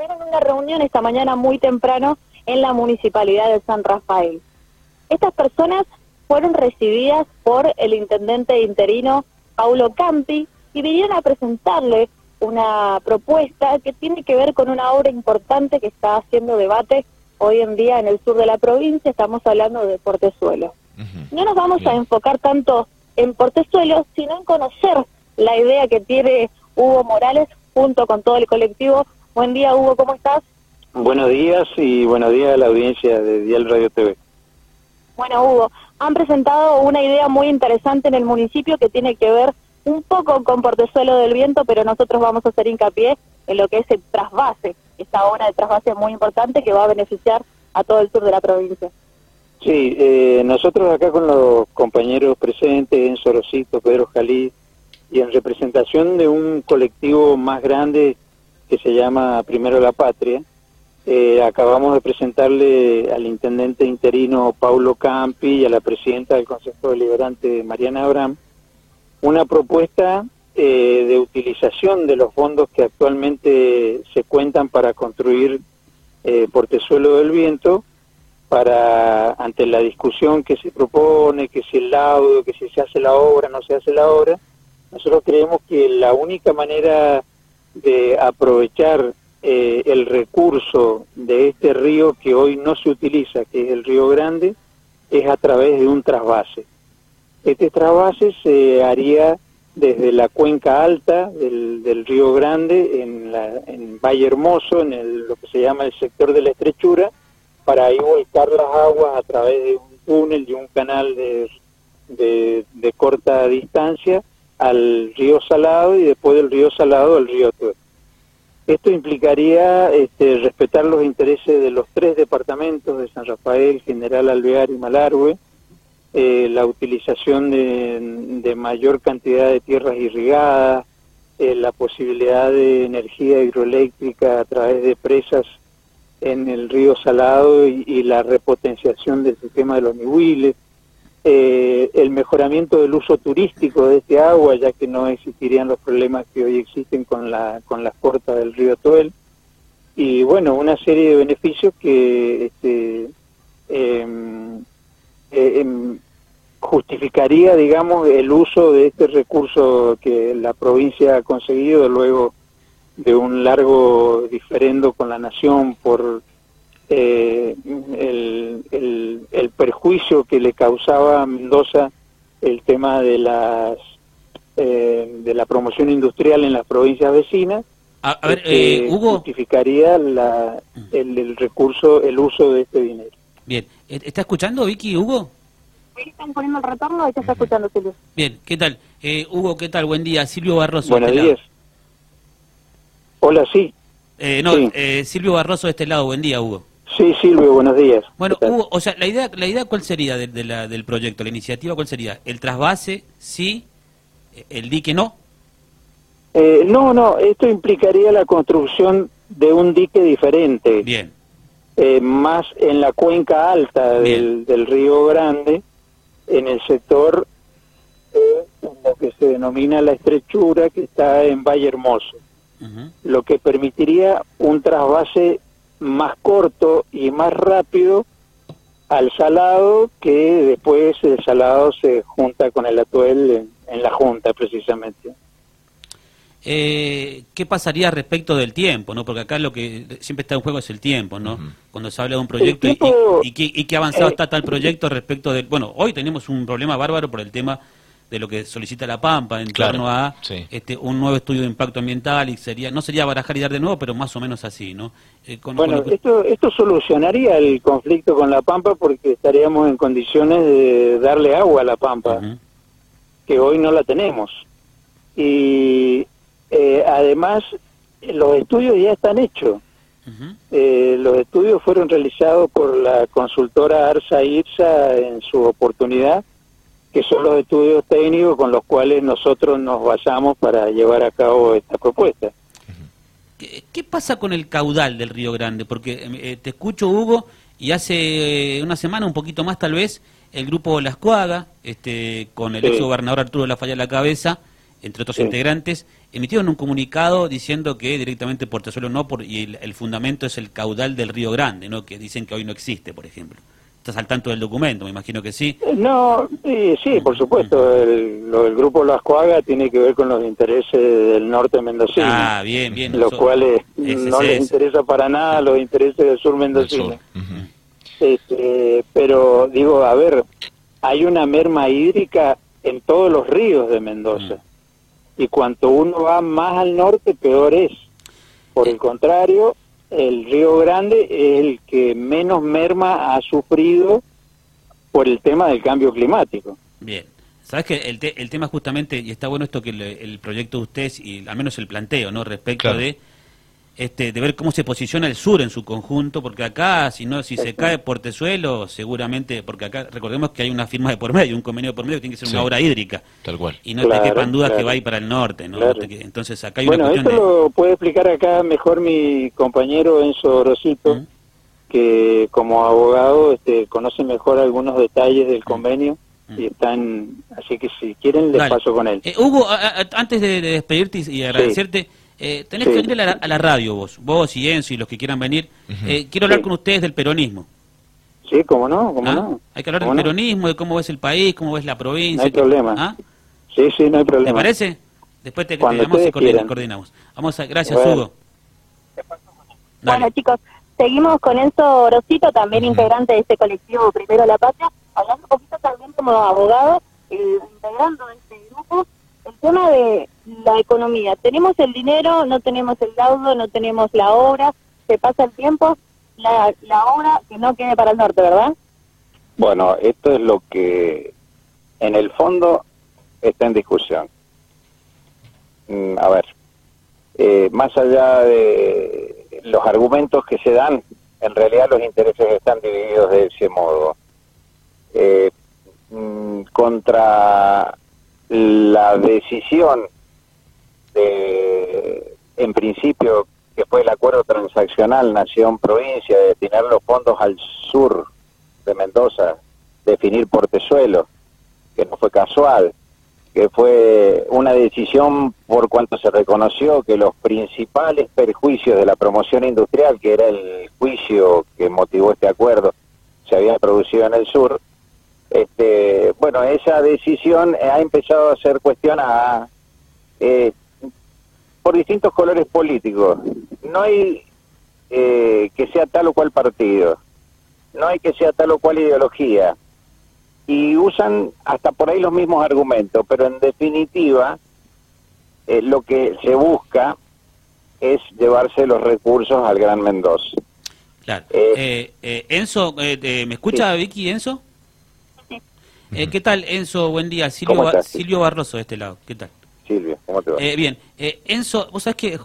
tuvieron una reunión esta mañana muy temprano en la municipalidad de San Rafael. Estas personas fueron recibidas por el intendente interino Paulo Campi y vinieron a presentarle una propuesta que tiene que ver con una obra importante que está haciendo debate hoy en día en el sur de la provincia, estamos hablando de Portezuelo. No nos vamos a enfocar tanto en Portezuelo, sino en conocer la idea que tiene Hugo Morales junto con todo el colectivo. Buen día, Hugo, ¿cómo estás? Buenos días y buenos días a la audiencia de Dial Radio TV. Bueno, Hugo, han presentado una idea muy interesante en el municipio que tiene que ver un poco con Portezuelo del Viento, pero nosotros vamos a hacer hincapié en lo que es el trasvase, esta obra de trasvase muy importante que va a beneficiar a todo el sur de la provincia. Sí, eh, nosotros acá con los compañeros presentes, en Sorosito, Pedro Jalí, y en representación de un colectivo más grande que se llama Primero la Patria, eh, acabamos de presentarle al intendente interino Paulo Campi y a la presidenta del Consejo Deliberante Mariana Abraham una propuesta eh, de utilización de los fondos que actualmente se cuentan para construir eh, Portezuelo del Viento para ante la discusión que se propone, que si el laudo, que si se hace la obra, no se hace la obra, nosotros creemos que la única manera de aprovechar eh, el recurso de este río que hoy no se utiliza, que es el río Grande, es a través de un trasvase. Este trasvase se haría desde la cuenca alta del, río Grande en, la, en Valle Hermoso, en el, lo que se llama el sector de la estrechura, para ahí volcar las aguas a través de un túnel y un canal de, de, corta distancia al río Salado y después del río Salado al río Tuer. Esto implicaría este, respetar los intereses de los tres departamentos de San Rafael, General Alvear y Malargüe, eh, la utilización de, mayor cantidad de tierras irrigadas, eh, la posibilidad de energía hidroeléctrica a través de presas en el río Salado y, la repotenciación del sistema de los nihuiles, eh, el mejoramiento del uso turístico de este agua, ya que no existirían los problemas que hoy existen con, la, con las cortas del río Toel, y bueno, una serie de beneficios que este, em, eh, em, justificaría, digamos, el uso de este recurso que la provincia ha conseguido luego de un largo diferendo con la nación por eh, el, el, perjuicio que le causaba a Mendoza el tema de las eh, de la promoción industrial en las provincias vecinas a, ver, este, justificaría la, el, el recurso el uso de este dinero Bien, ¿está escuchando Vicky, Hugo? están poniendo el retorno y está escuchando Silvio. Bien, ¿qué tal? Eh, Hugo, ¿qué tal? Buen día. Silvio Barroso. Buenos este días. Hola, sí. Eh, no, Eh, Silvio Barroso de este lado. Buen día, Hugo. Sí, Silvio, buenos días. Bueno, Hugo, o sea, la idea, la idea ¿cuál sería de, la, del proyecto, la iniciativa cuál sería? ¿El trasvase, sí? ¿El dique no? Eh, no, no, esto implicaría la construcción de un dique diferente. Bien. Eh, más en la cuenca alta del, río Grande, en el sector eh, lo que se denomina la estrechura, que está en Valle Hermoso, lo que permitiría un trasvase más corto y más rápido al salado, que después el salado se junta con el atuel en la junta precisamente. Eh, ¿Qué pasaría respecto del tiempo? no Porque acá lo que siempre está en juego es el tiempo, ¿no? Cuando se habla de un proyecto y, qué, avanzado eh, está tal proyecto respecto del... Bueno, hoy tenemos un problema bárbaro por el tema de lo que solicita la Pampa en torno a este, un nuevo estudio de impacto ambiental y sería no sería barajar y dar de nuevo, pero más o menos así, ¿no? Eh, bueno, esto, esto solucionaría el conflicto con la Pampa porque estaríamos en condiciones de darle agua a la Pampa, que hoy no la tenemos. Y eh, además, los estudios ya están hechos. Eh, los estudios fueron realizados por la consultora Arsa IRSA en su oportunidad, que son los estudios técnicos con los cuales nosotros nos basamos para llevar a cabo esta propuesta. ¿Qué, pasa con el caudal del Río Grande? Porque eh, te escucho, Hugo, y hace una semana, un poquito más tal vez, el grupo Las Coaga, este, con el ex gobernador Arturo La Falla a la cabeza, entre otros integrantes, emitieron un comunicado diciendo que directamente Portezuelo no, por, y el, fundamento es el caudal del Río Grande, ¿no? que dicen que hoy no existe, por ejemplo. ¿Estás al tanto del documento? Me imagino que sí. Eh, no, sí, sí por supuesto. El, el grupo Las Coagas tiene que ver con los intereses del norte mendocino. Ah, bien, bien. Los cuales no les interesa para nada los intereses del sur mendocino. este, pero digo, a ver, hay una merma hídrica en todos los ríos de Mendoza. Mm. Y cuanto uno va más al norte, peor es. Por el contrario, el Río Grande es el que menos merma ha sufrido por el tema del cambio climático. Bien. Sabes que el, el tema justamente, y está bueno esto que el, proyecto de ustedes, y al menos el planteo, ¿no? Respecto de este, de ver cómo se posiciona el sur en su conjunto, porque acá, si no, si se cae Portezuelo, seguramente, porque acá recordemos que hay una firma de por medio, un convenio de por medio que tiene que ser una obra hídrica. Tal cual. Y no te quepan dudas que va a ir para el norte, ¿no? Entonces acá hay bueno, una cuestión esto lo puede explicar acá mejor mi compañero Enzo Rosito, que como abogado este, conoce mejor algunos detalles del convenio y están así que si quieren les paso con él. Eh, Hugo, antes de, despedirte y agradecerte, eh, tenés que venir a la, radio vos, vos y Enzo y los que quieran venir. Eh, quiero hablar con ustedes del peronismo. Sí, cómo no, cómo ¿Ah? no. Hay que hablar del peronismo, de cómo ves el país, cómo ves la provincia. No hay problema. ¿Ah? Sí, sí, no hay problema. ¿Te parece? Después te, te y coordinamos. Vamos a, gracias, Hugo. Bueno, chicos, seguimos con Enzo Rosito, también integrante de este colectivo Primero la Patria, hablando un poquito también como abogado, eh, integrando este grupo el tema de la economía. Tenemos el dinero, no tenemos el laudo, no tenemos la obra, se pasa el tiempo, la, la obra que no quede para el norte, ¿verdad? Bueno, esto es lo que en el fondo está en discusión. Mm, a ver, eh, más allá de los argumentos que se dan, en realidad los intereses están divididos de ese modo. Eh, mm, contra la decisión de, en principio, que fue el acuerdo transaccional Nación-Provincia de destinar los fondos al sur de Mendoza, definir Portezuelo, que no fue casual, que fue una decisión por cuanto se reconoció que los principales perjuicios de la promoción industrial, que era el juicio que motivó este acuerdo, se había producido en el sur, este, bueno, esa decisión ha empezado a ser cuestionada eh, por distintos colores políticos. No hay eh, que sea tal o cual partido, no hay que sea tal o cual ideología, y usan hasta por ahí los mismos argumentos, pero en definitiva eh, lo que se busca es llevarse los recursos al Gran Mendoza. Claro. Enzo, ¿me escucha Vicky, Enzo? Eh, ¿Qué tal, Enzo? Buen día. Silvio, Silvio Barroso de este lado. ¿Qué tal? Silvio, ¿cómo te va? Eh, bien, eh, Enzo, vos sabés que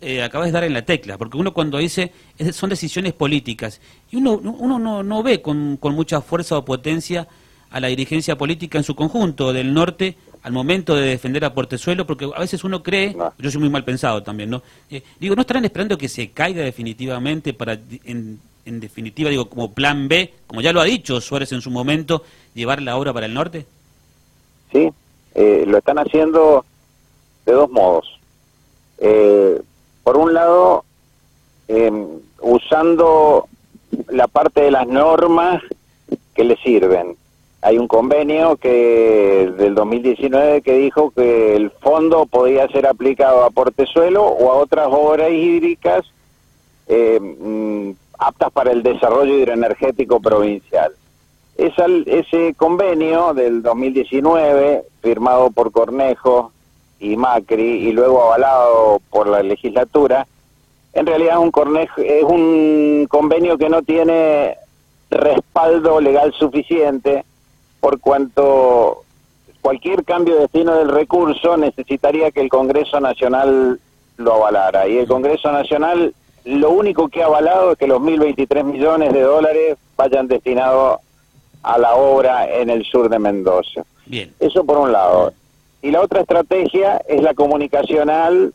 eh, acabas de dar en la tecla, porque uno cuando dice son decisiones políticas, y uno, uno no, no ve con, con, mucha fuerza o potencia a la dirigencia política en su conjunto del norte al momento de defender a Portezuelo, porque a veces uno cree, yo soy muy mal pensado también, ¿no? digo, ¿no estarán esperando que se caiga definitivamente para, en, en definitiva, digo, como plan B, como ya lo ha dicho Suárez en su momento, llevar la obra para el norte? Sí, eh, lo están haciendo de dos modos. Eh, por un lado, em, usando la parte de las normas que le sirven. Hay un convenio que del 2019 que dijo que el fondo podía ser aplicado a Portezuelo o a otras obras hídricas eh, aptas para el desarrollo hidroenergético provincial. ese convenio del 2019, firmado por Cornejo y Macri y luego avalado por la legislatura, en realidad un, Cornejo, es un convenio que no tiene respaldo legal suficiente por cuanto cualquier cambio de destino del recurso necesitaría que el Congreso Nacional lo avalara. Y el Congreso Nacional lo único que ha avalado es que los 1.023 millones de dólares vayan destinados a la obra en el sur de Mendoza. Bien. Eso por un lado. Y la otra estrategia es la comunicacional,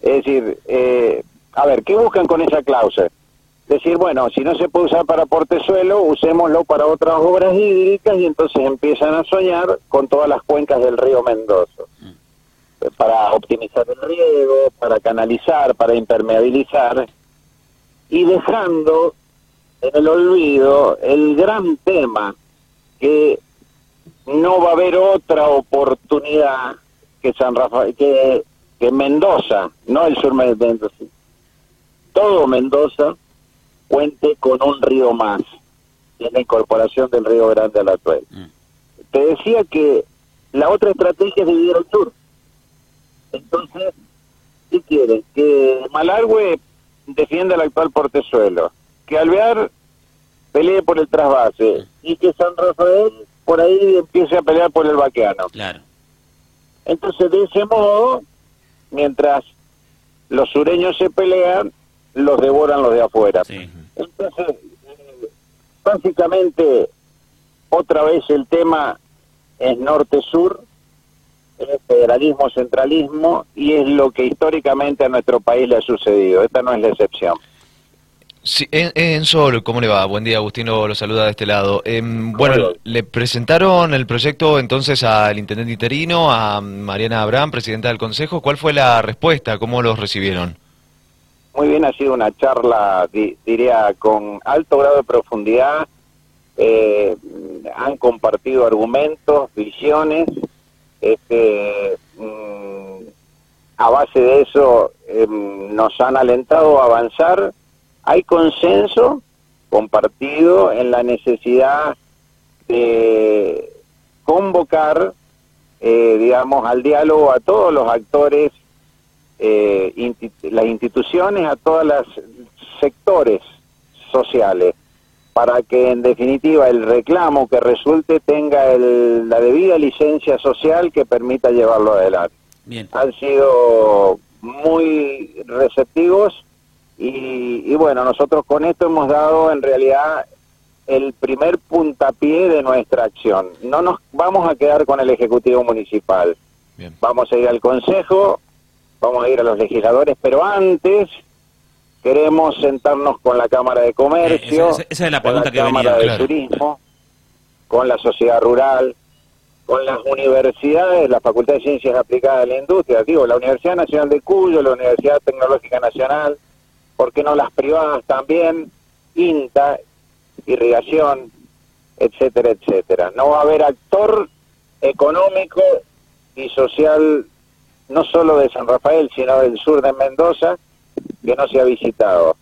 es decir, eh, a ver, ¿qué buscan con esa cláusula? Decir, bueno, si no se puede usar para portezuelo, usémoslo para otras obras hídricas y entonces empiezan a soñar con todas las cuencas del río Mendoza. Mm. para optimizar el riego, para canalizar, para impermeabilizar, y dejando en el olvido el gran tema que no va a haber otra oportunidad que San Rafael, que, que Mendoza, no el sur de Mendoza, todo Mendoza cuente con un río más en la incorporación del río Grande al Atuel. Mm. Te decía que la otra estrategia es dividir el sur. Entonces, ¿qué quieren? Que Malargüe defienda el actual portezuelo, que Alvear pelee por el trasvase y que San Rafael por ahí empiece a pelear por el vaqueano. Claro. Entonces, de ese modo, mientras los sureños se pelean, los devoran los de afuera. Entonces, básicamente, otra vez el tema es norte-sur, es federalismo-centralismo y es lo que históricamente a nuestro país le ha sucedido. Esta no es la excepción. Sí, en, Sol, ¿cómo le va? Buen día, Agustino lo saluda de este lado. Em, bueno, le presentaron el proyecto entonces al intendente interino, a Mariana Abraham, presidenta del Consejo. ¿Cuál fue la respuesta? ¿Cómo los recibieron? Muy bien, ha sido una charla, diría, con alto grado de profundidad. Eh, han compartido argumentos, visiones. Este, mm, a base de eso em, nos han alentado a avanzar hay consenso compartido en la necesidad de convocar, eh, digamos, al diálogo a todos los actores, eh, las instituciones, a todos los sectores sociales, para que en definitiva el reclamo que resulte tenga la debida licencia social que permita llevarlo adelante. Han sido muy receptivos y, bueno, nosotros con esto hemos dado en realidad el primer puntapié de nuestra acción. No nos vamos a quedar con el Ejecutivo Municipal. Vamos a ir al Consejo, vamos a ir a los legisladores, pero antes queremos sentarnos con la Cámara de Comercio, esa, la con la Cámara de Turismo, con la sociedad rural, con las universidades, la Facultad de Ciencias Aplicadas a la Industria, digo, la Universidad Nacional de Cuyo, la Universidad Tecnológica Nacional, ¿por qué no las privadas también? INTA, irrigación, etcétera, etcétera. No va a haber actor económico y social, no solo de San Rafael, sino del sur de Mendoza, que no se ha visitado.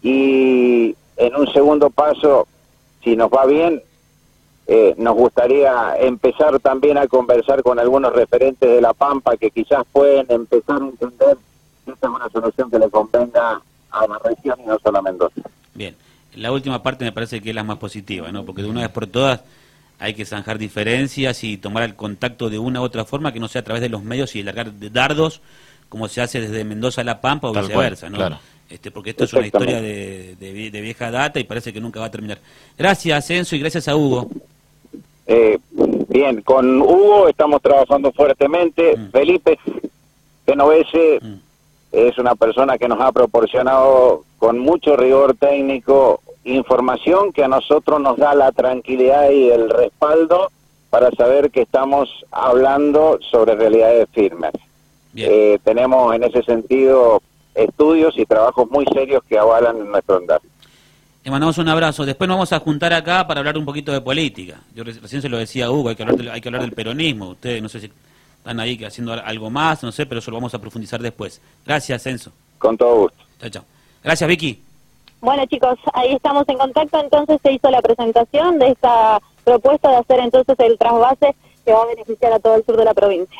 Y en un segundo paso, si nos va bien, eh, nos gustaría empezar también a conversar con algunos referentes de La Pampa que quizás pueden empezar a entender que esta es una solución que le convenga a la región y no solo a Mendoza. Bien, la última parte me parece que es la más positiva, ¿no? Porque de una vez por todas hay que zanjar diferencias y tomar el contacto de una u otra forma que no sea a través de los medios y largar dardos como se hace desde Mendoza a La Pampa o viceversa, ¿no? Este, porque esto es una historia de, vieja data y parece que nunca va a terminar. Gracias, Enzo, y gracias a Hugo. Eh, bien, con Hugo estamos trabajando fuertemente. Mm. Felipe Genovese mm es una persona que nos ha proporcionado con mucho rigor técnico información que a nosotros nos da la tranquilidad y el respaldo para saber que estamos hablando sobre realidades firmes. Eh, tenemos en ese sentido estudios y trabajos muy serios que avalan nuestro andar. Le mandamos un abrazo. Después nos vamos a juntar acá para hablar un poquito de política. Yo recién se lo decía Hugo, hay que hablar, hay que hablar del peronismo. Ustedes, no sé si están ahí haciendo algo más, no sé, pero eso lo vamos a profundizar después. Gracias, Enzo. Con todo gusto. Chao, chao. Gracias, Vicky. Bueno, chicos, ahí estamos en contacto. Entonces se hizo la presentación de esta propuesta de hacer entonces el trasvase que va a beneficiar a todo el sur de la provincia.